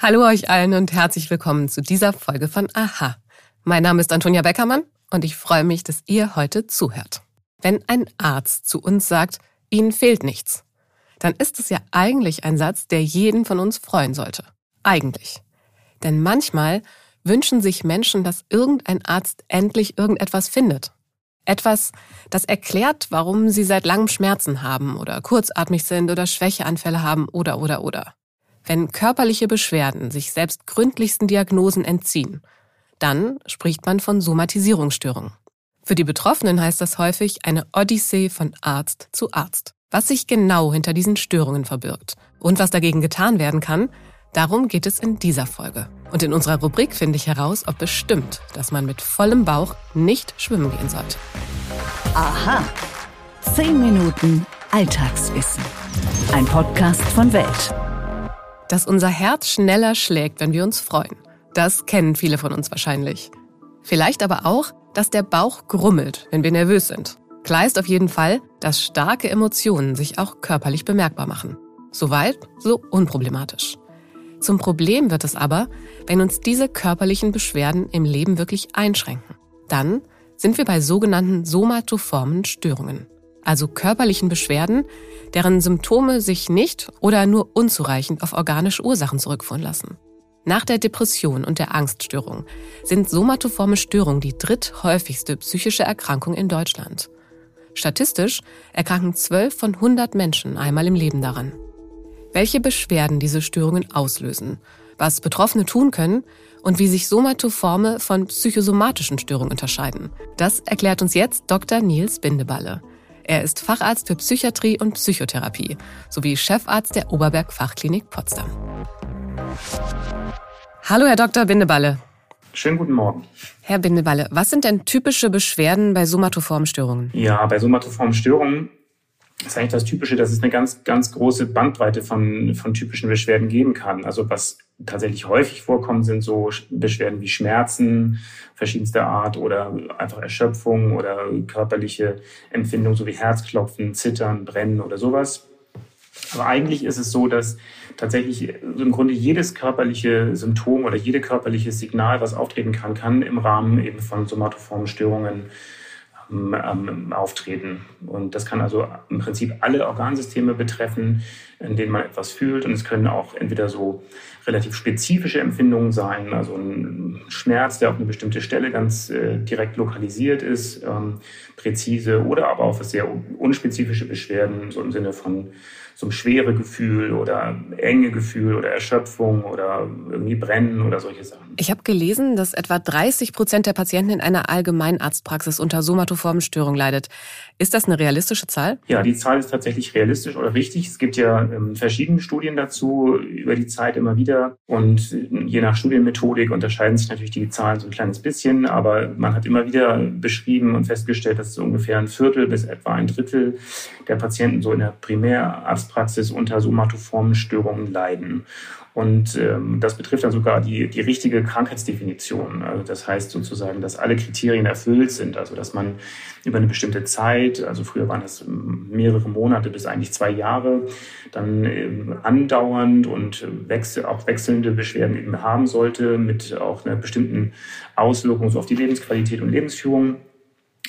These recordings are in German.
Hallo euch allen und herzlich willkommen zu dieser Folge von Aha. Mein Name ist Antonia Beckermann und ich freue mich, dass ihr heute zuhört. Wenn ein Arzt zu uns sagt, Ihnen fehlt nichts, dann ist es ja eigentlich ein Satz, der jeden von uns freuen sollte. Eigentlich. Denn manchmal wünschen sich Menschen, dass irgendein Arzt endlich irgendetwas findet. Etwas, das erklärt, warum sie seit langem Schmerzen haben oder kurzatmig sind oder Schwächeanfälle haben oder oder oder. Wenn körperliche Beschwerden sich selbst gründlichsten Diagnosen entziehen, dann spricht man von Somatisierungsstörung. Für die Betroffenen heißt das häufig eine Odyssee von Arzt zu Arzt. Was sich genau hinter diesen Störungen verbirgt und was dagegen getan werden kann, darum geht es in dieser Folge. Und in unserer Rubrik finde ich heraus, ob es stimmt, dass man mit vollem Bauch nicht schwimmen gehen sollte. Aha. Zehn Minuten Alltagswissen. Ein Podcast von Welt dass unser Herz schneller schlägt, wenn wir uns freuen. Das kennen viele von uns wahrscheinlich. Vielleicht aber auch, dass der Bauch grummelt, wenn wir nervös sind. Klar ist auf jeden Fall, dass starke Emotionen sich auch körperlich bemerkbar machen. Soweit, so unproblematisch. Zum Problem wird es aber, wenn uns diese körperlichen Beschwerden im Leben wirklich einschränken. Dann sind wir bei sogenannten somatoformen Störungen also körperlichen Beschwerden, deren Symptome sich nicht oder nur unzureichend auf organische Ursachen zurückführen lassen. Nach der Depression und der Angststörung sind somatoforme Störungen die dritthäufigste psychische Erkrankung in Deutschland. Statistisch erkranken 12 von 100 Menschen einmal im Leben daran. Welche Beschwerden diese Störungen auslösen, was Betroffene tun können und wie sich somatoforme von psychosomatischen Störungen unterscheiden, das erklärt uns jetzt Dr. Nils Bindeballe. Er ist Facharzt für Psychiatrie und Psychotherapie sowie Chefarzt der Oberberg Fachklinik Potsdam. Hallo, Herr Dr. Bindeballe. Schönen guten Morgen. Herr Bindeballe, was sind denn typische Beschwerden bei somatoformen Störungen? Ja, bei somatoformen Störungen ist eigentlich das Typische, dass es eine ganz, ganz große Bandbreite von, von typischen Beschwerden geben kann. Also was tatsächlich häufig vorkommen, sind so Beschwerden wie Schmerzen verschiedenster Art oder einfach Erschöpfung oder körperliche Empfindungen, so wie Herzklopfen, Zittern, Brennen oder sowas. Aber eigentlich ist es so, dass tatsächlich im Grunde jedes körperliche Symptom oder jede körperliche Signal, was auftreten kann, kann im Rahmen eben von somatoformen Störungen ähm, auftreten. Und das kann also im Prinzip alle Organsysteme betreffen, in denen man etwas fühlt. Und es können auch entweder so relativ spezifische Empfindungen sein, also ein Schmerz, der auf eine bestimmte Stelle ganz äh, direkt lokalisiert ist, ähm, präzise, oder aber auch sehr unspezifische Beschwerden, so im Sinne von so ein schwere Gefühl oder enge Gefühl oder Erschöpfung oder irgendwie Brennen oder solche Sachen. Ich habe gelesen, dass etwa 30 Prozent der Patienten in einer Allgemeinarztpraxis unter somatoformen Störungen leidet. Ist das eine realistische Zahl? Ja, die Zahl ist tatsächlich realistisch oder richtig. Es gibt ja ähm, verschiedene Studien dazu über die Zeit immer wieder und je nach Studienmethodik unterscheiden sich natürlich die Zahlen so ein kleines bisschen, aber man hat immer wieder beschrieben und festgestellt, dass so ungefähr ein Viertel bis etwa ein Drittel der Patienten so in der Primärarzt Arztpraxis unter somatoformen Störungen leiden. Und ähm, das betrifft dann sogar die, die richtige Krankheitsdefinition. Also das heißt sozusagen, dass alle Kriterien erfüllt sind. Also dass man über eine bestimmte Zeit, also früher waren das mehrere Monate bis eigentlich zwei Jahre, dann ähm, andauernd und wechsel, auch wechselnde Beschwerden eben haben sollte, mit auch einer bestimmten Auswirkung so auf die Lebensqualität und Lebensführung.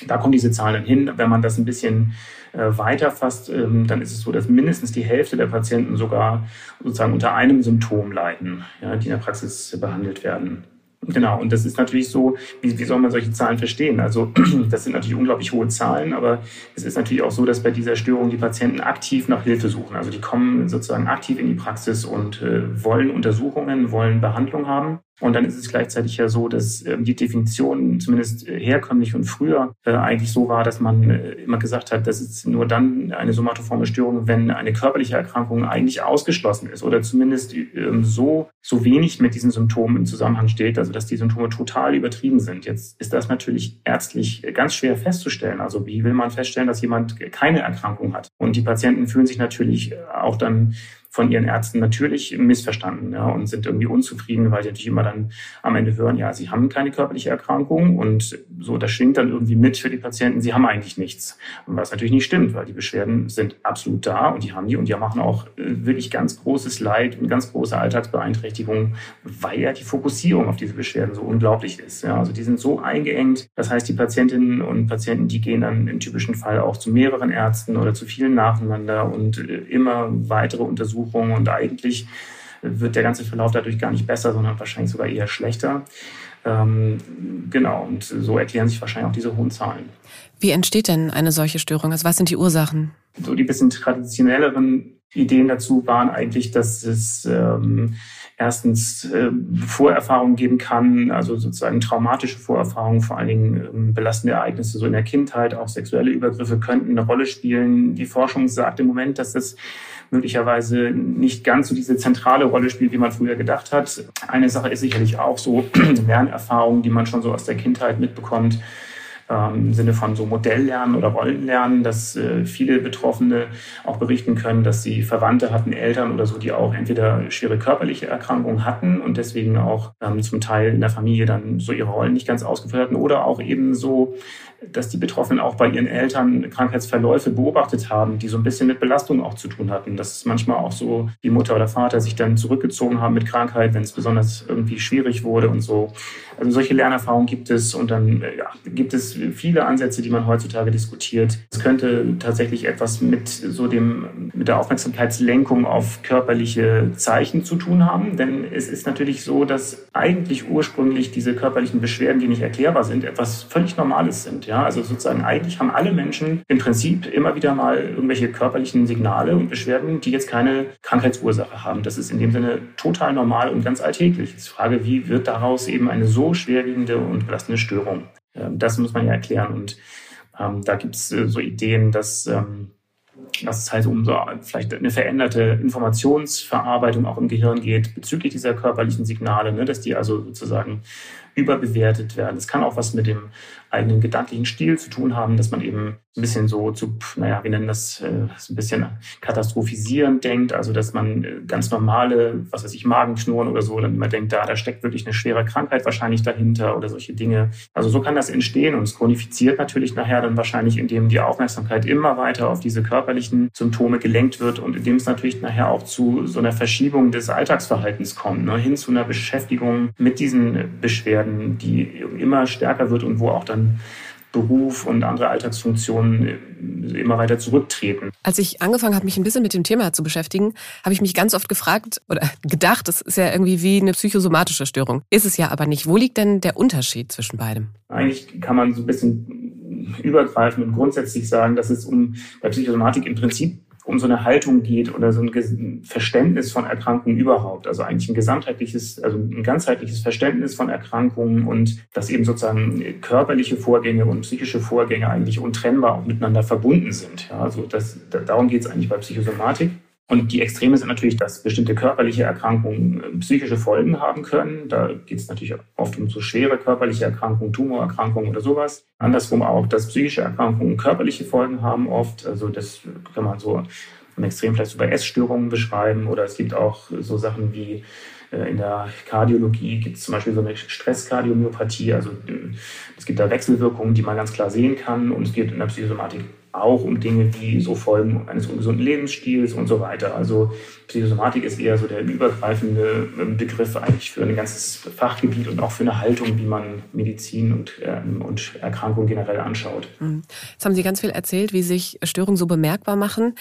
Da kommen diese Zahlen hin. Wenn man das ein bisschen äh, weiterfasst, ähm, dann ist es so, dass mindestens die Hälfte der Patienten sogar sozusagen unter einem Symptom leiden, ja, die in der Praxis behandelt werden. Genau, und das ist natürlich so, wie, wie soll man solche Zahlen verstehen? Also das sind natürlich unglaublich hohe Zahlen, aber es ist natürlich auch so, dass bei dieser Störung die Patienten aktiv nach Hilfe suchen. Also die kommen sozusagen aktiv in die Praxis und äh, wollen Untersuchungen, wollen Behandlung haben. Und dann ist es gleichzeitig ja so, dass äh, die Definition zumindest äh, herkömmlich und früher äh, eigentlich so war, dass man äh, immer gesagt hat, das ist nur dann eine somatoforme Störung, wenn eine körperliche Erkrankung eigentlich ausgeschlossen ist oder zumindest ähm, so, so wenig mit diesen Symptomen im Zusammenhang steht, also dass die Symptome total übertrieben sind. Jetzt ist das natürlich ärztlich ganz schwer festzustellen. Also wie will man feststellen, dass jemand keine Erkrankung hat? Und die Patienten fühlen sich natürlich auch dann von ihren Ärzten natürlich missverstanden ja, und sind irgendwie unzufrieden, weil sie natürlich immer dann am Ende hören, ja, sie haben keine körperliche Erkrankung und so, das schwingt dann irgendwie mit für die Patienten, sie haben eigentlich nichts. Was natürlich nicht stimmt, weil die Beschwerden sind absolut da und die haben die und die machen auch äh, wirklich ganz großes Leid und ganz große Alltagsbeeinträchtigungen, weil ja die Fokussierung auf diese Beschwerden so unglaublich ist. Ja, also die sind so eingeengt. Das heißt, die Patientinnen und Patienten, die gehen dann im typischen Fall auch zu mehreren Ärzten oder zu vielen nacheinander und äh, immer weitere Untersuchungen und eigentlich wird der ganze Verlauf dadurch gar nicht besser, sondern wahrscheinlich sogar eher schlechter. Ähm, genau, und so erklären sich wahrscheinlich auch diese hohen Zahlen. Wie entsteht denn eine solche Störung? Also was sind die Ursachen? So die bisschen traditionelleren Ideen dazu waren eigentlich, dass es ähm, erstens äh, Vorerfahrungen geben kann, also sozusagen traumatische Vorerfahrungen, vor allen Dingen ähm, belastende Ereignisse so in der Kindheit, auch sexuelle Übergriffe könnten eine Rolle spielen. Die Forschung sagt im Moment, dass das möglicherweise nicht ganz so diese zentrale Rolle spielt, wie man früher gedacht hat. Eine Sache ist sicherlich auch so Lernerfahrungen, die man schon so aus der Kindheit mitbekommt im Sinne von so Modelllernen oder Rollenlernen, dass äh, viele Betroffene auch berichten können, dass sie Verwandte hatten, Eltern oder so, die auch entweder schwere körperliche Erkrankungen hatten und deswegen auch ähm, zum Teil in der Familie dann so ihre Rollen nicht ganz ausgeführt hatten oder auch eben so dass die Betroffenen auch bei ihren Eltern Krankheitsverläufe beobachtet haben, die so ein bisschen mit Belastung auch zu tun hatten. Dass manchmal auch so die Mutter oder Vater sich dann zurückgezogen haben mit Krankheit, wenn es besonders irgendwie schwierig wurde und so. Also solche Lernerfahrungen gibt es und dann ja, gibt es viele Ansätze, die man heutzutage diskutiert. Es könnte tatsächlich etwas mit so dem, mit der Aufmerksamkeitslenkung auf körperliche Zeichen zu tun haben, denn es ist natürlich so, dass eigentlich ursprünglich diese körperlichen Beschwerden, die nicht erklärbar sind, etwas völlig Normales sind. Ja, also sozusagen eigentlich haben alle Menschen im Prinzip immer wieder mal irgendwelche körperlichen Signale und Beschwerden, die jetzt keine Krankheitsursache haben. Das ist in dem Sinne total normal und ganz alltäglich. Die Frage, wie wird daraus eben eine so schwerwiegende und belastende Störung? Ähm, das muss man ja erklären. Und ähm, da gibt es äh, so Ideen, dass ähm, dass es halt um so vielleicht eine veränderte Informationsverarbeitung auch im Gehirn geht bezüglich dieser körperlichen Signale, ne, dass die also sozusagen überbewertet werden. Es kann auch was mit dem eigenen gedanklichen Stil zu tun haben, dass man eben ein bisschen so zu, naja, wir nennen das äh, ein bisschen katastrophisierend denkt, also dass man äh, ganz normale, was weiß ich, Magenknurren oder so, dann immer denkt, da, da steckt wirklich eine schwere Krankheit wahrscheinlich dahinter oder solche Dinge. Also so kann das entstehen und es chronifiziert natürlich nachher dann wahrscheinlich, indem die Aufmerksamkeit immer weiter auf diese körperlichen Symptome gelenkt wird und indem es natürlich nachher auch zu so einer Verschiebung des Alltagsverhaltens kommt, ne, hin zu einer Beschäftigung mit diesen Beschwerden, die immer stärker wird und wo auch dann dann Beruf und andere Alltagsfunktionen äh, immer weiter zurücktreten. Als ich angefangen habe, mich ein bisschen mit dem Thema zu beschäftigen, habe ich mich ganz oft gefragt oder gedacht, das ist ja irgendwie wie eine psychosomatische Störung. Ist es ja aber nicht. Wo liegt denn der Unterschied zwischen beidem? Eigentlich kann man so ein bisschen übergreifend und grundsätzlich sagen, dass es um bei Psychosomatik im Prinzip um so eine Haltung geht oder so ein Verständnis von Erkrankungen überhaupt. Also eigentlich ein gesamtheitliches, also ein ganzheitliches Verständnis von Erkrankungen und dass eben sozusagen körperliche Vorgänge und psychische Vorgänge eigentlich untrennbar auch miteinander verbunden sind. Ja, also das, darum geht es eigentlich bei Psychosomatik. Und die Extreme sind natürlich, dass bestimmte körperliche Erkrankungen äh, psychische Folgen haben können. Da geht es natürlich oft um so schwere körperliche Erkrankungen, Tumorerkrankungen oder sowas. Andersrum auch, dass psychische Erkrankungen körperliche Folgen haben oft. Also das kann man so im Extrem vielleicht so bei Essstörungen beschreiben. Oder es gibt auch so Sachen wie äh, in der Kardiologie gibt es zum Beispiel so eine Stresskardiomopathie. Also äh, es gibt da Wechselwirkungen, die man ganz klar sehen kann. Und es geht in der Psychosomatik auch um Dinge wie so Folgen eines ungesunden Lebensstils und so weiter. Also Psychosomatik ist eher so der übergreifende ähm, Begriff eigentlich für ein ganzes Fachgebiet und auch für eine Haltung, wie man Medizin und, ähm, und Erkrankungen generell anschaut. Hm. Jetzt haben Sie ganz viel erzählt, wie sich Störungen so bemerkbar machen,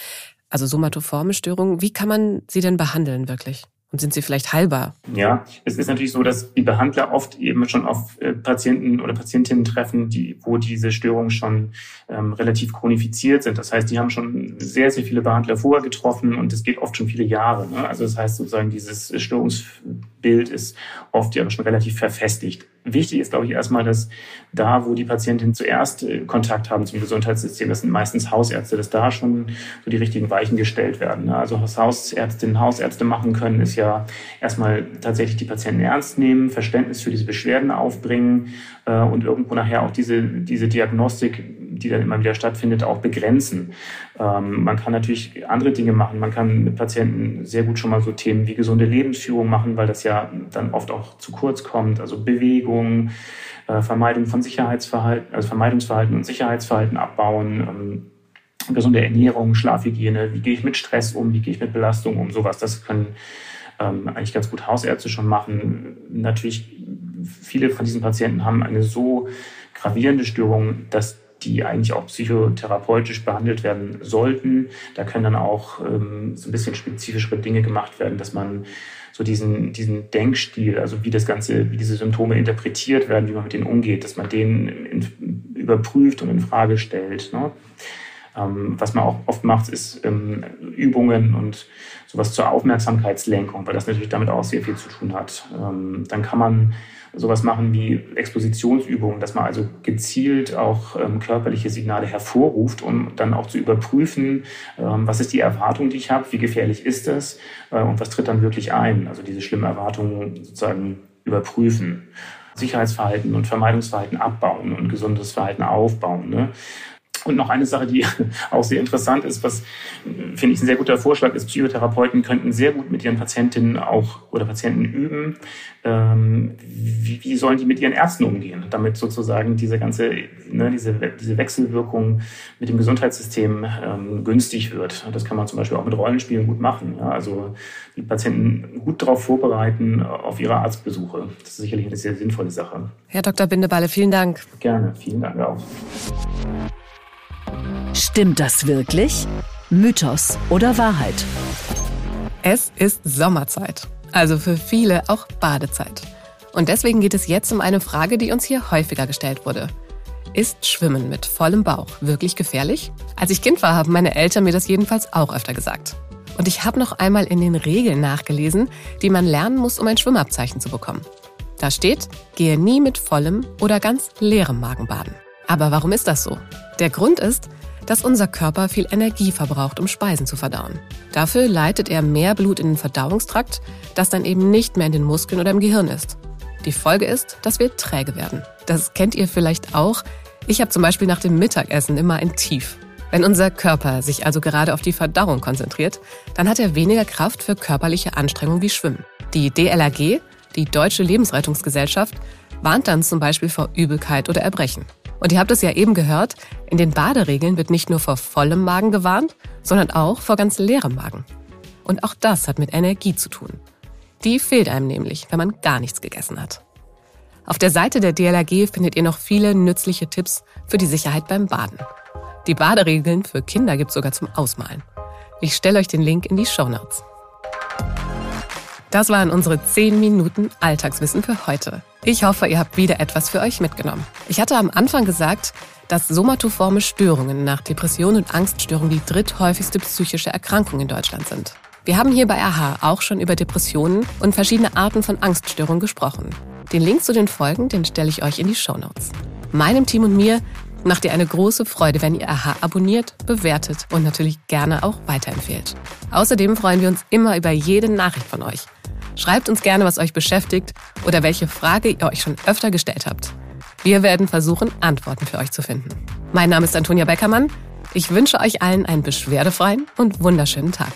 also somatoforme Störungen. Wie kann man sie denn behandeln wirklich? Und sind sie vielleicht heilbar? Ja, es ist natürlich so, dass die Behandler oft eben schon auf äh, Patienten oder Patientinnen treffen, die, wo diese Störungen schon ähm, relativ chronifiziert sind. Das heißt, die haben schon sehr, sehr viele Behandler vorher getroffen und es geht oft schon viele Jahre. Ne? Also das heißt sozusagen, dieses Störungsbild ist oft ja schon relativ verfestigt. Wichtig ist, glaube ich, erstmal, dass da, wo die Patientinnen zuerst äh, Kontakt haben zum Gesundheitssystem, das sind meistens Hausärzte, dass da schon so die richtigen Weichen gestellt werden. Ne? Also was Hausärztinnen, Hausärzte machen können, ist ja erstmal tatsächlich die Patienten ernst nehmen, Verständnis für diese Beschwerden aufbringen äh, und irgendwo nachher auch diese, diese Diagnostik die dann immer wieder stattfindet, auch begrenzen. Ähm, man kann natürlich andere Dinge machen. Man kann mit Patienten sehr gut schon mal so Themen wie gesunde Lebensführung machen, weil das ja dann oft auch zu kurz kommt. Also Bewegung, äh, Vermeidung von Sicherheitsverhalten, also Vermeidungsverhalten und Sicherheitsverhalten abbauen. Ähm, gesunde Ernährung, Schlafhygiene, wie gehe ich mit Stress um, wie gehe ich mit Belastung um, sowas. Das können ähm, eigentlich ganz gut Hausärzte schon machen. Natürlich, viele von diesen Patienten haben eine so gravierende Störung, dass die eigentlich auch psychotherapeutisch behandelt werden sollten. Da können dann auch ähm, so ein bisschen spezifischere Dinge gemacht werden, dass man so diesen, diesen Denkstil, also wie das Ganze, wie diese Symptome interpretiert werden, wie man mit denen umgeht, dass man den in, überprüft und in Frage stellt. Ne? Ähm, was man auch oft macht, ist ähm, Übungen und sowas zur Aufmerksamkeitslenkung, weil das natürlich damit auch sehr viel zu tun hat. Ähm, dann kann man sowas machen wie Expositionsübungen, dass man also gezielt auch ähm, körperliche Signale hervorruft, um dann auch zu überprüfen, ähm, was ist die Erwartung, die ich habe, wie gefährlich ist das äh, und was tritt dann wirklich ein. Also diese schlimmen Erwartungen sozusagen überprüfen. Sicherheitsverhalten und Vermeidungsverhalten abbauen und gesundes Verhalten aufbauen. Ne? Und noch eine Sache, die auch sehr interessant ist, was finde ich ein sehr guter Vorschlag ist, Psychotherapeuten könnten sehr gut mit ihren Patientinnen auch oder Patienten üben, ähm, wie, wie sollen die mit ihren Ärzten umgehen, damit sozusagen diese ganze, ne, diese, diese Wechselwirkung mit dem Gesundheitssystem ähm, günstig wird. Das kann man zum Beispiel auch mit Rollenspielen gut machen. Ja? Also die Patienten gut darauf vorbereiten auf ihre Arztbesuche. Das ist sicherlich eine sehr sinnvolle Sache. Herr Dr. Bindeballe, vielen Dank. Gerne, vielen Dank auch. Stimmt das wirklich? Mythos oder Wahrheit? Es ist Sommerzeit, also für viele auch Badezeit. Und deswegen geht es jetzt um eine Frage, die uns hier häufiger gestellt wurde. Ist Schwimmen mit vollem Bauch wirklich gefährlich? Als ich Kind war, haben meine Eltern mir das jedenfalls auch öfter gesagt. Und ich habe noch einmal in den Regeln nachgelesen, die man lernen muss, um ein Schwimmabzeichen zu bekommen. Da steht, gehe nie mit vollem oder ganz leerem Magen baden. Aber warum ist das so? Der Grund ist, dass unser Körper viel Energie verbraucht, um Speisen zu verdauen. Dafür leitet er mehr Blut in den Verdauungstrakt, das dann eben nicht mehr in den Muskeln oder im Gehirn ist. Die Folge ist, dass wir träge werden. Das kennt ihr vielleicht auch. Ich habe zum Beispiel nach dem Mittagessen immer ein Tief. Wenn unser Körper sich also gerade auf die Verdauung konzentriert, dann hat er weniger Kraft für körperliche Anstrengungen wie Schwimmen. Die DLRG, die Deutsche Lebensrettungsgesellschaft, warnt dann zum Beispiel vor Übelkeit oder Erbrechen. Und ihr habt es ja eben gehört, in den Baderegeln wird nicht nur vor vollem Magen gewarnt, sondern auch vor ganz leerem Magen. Und auch das hat mit Energie zu tun. Die fehlt einem nämlich, wenn man gar nichts gegessen hat. Auf der Seite der DLRG findet ihr noch viele nützliche Tipps für die Sicherheit beim Baden. Die Baderegeln für Kinder gibt's sogar zum Ausmalen. Ich stelle euch den Link in die Show Notes. Das waren unsere 10 Minuten Alltagswissen für heute. Ich hoffe, ihr habt wieder etwas für euch mitgenommen. Ich hatte am Anfang gesagt, dass somatoforme Störungen nach Depression und Angststörungen die dritthäufigste psychische Erkrankung in Deutschland sind. Wir haben hier bei AHA auch schon über Depressionen und verschiedene Arten von Angststörungen gesprochen. Den Link zu den Folgen, den stelle ich euch in die Show Notes. Meinem Team und mir macht ihr eine große Freude, wenn ihr AHA abonniert, bewertet und natürlich gerne auch weiterempfehlt. Außerdem freuen wir uns immer über jede Nachricht von euch. Schreibt uns gerne, was euch beschäftigt oder welche Frage ihr euch schon öfter gestellt habt. Wir werden versuchen, Antworten für euch zu finden. Mein Name ist Antonia Beckermann. Ich wünsche euch allen einen beschwerdefreien und wunderschönen Tag.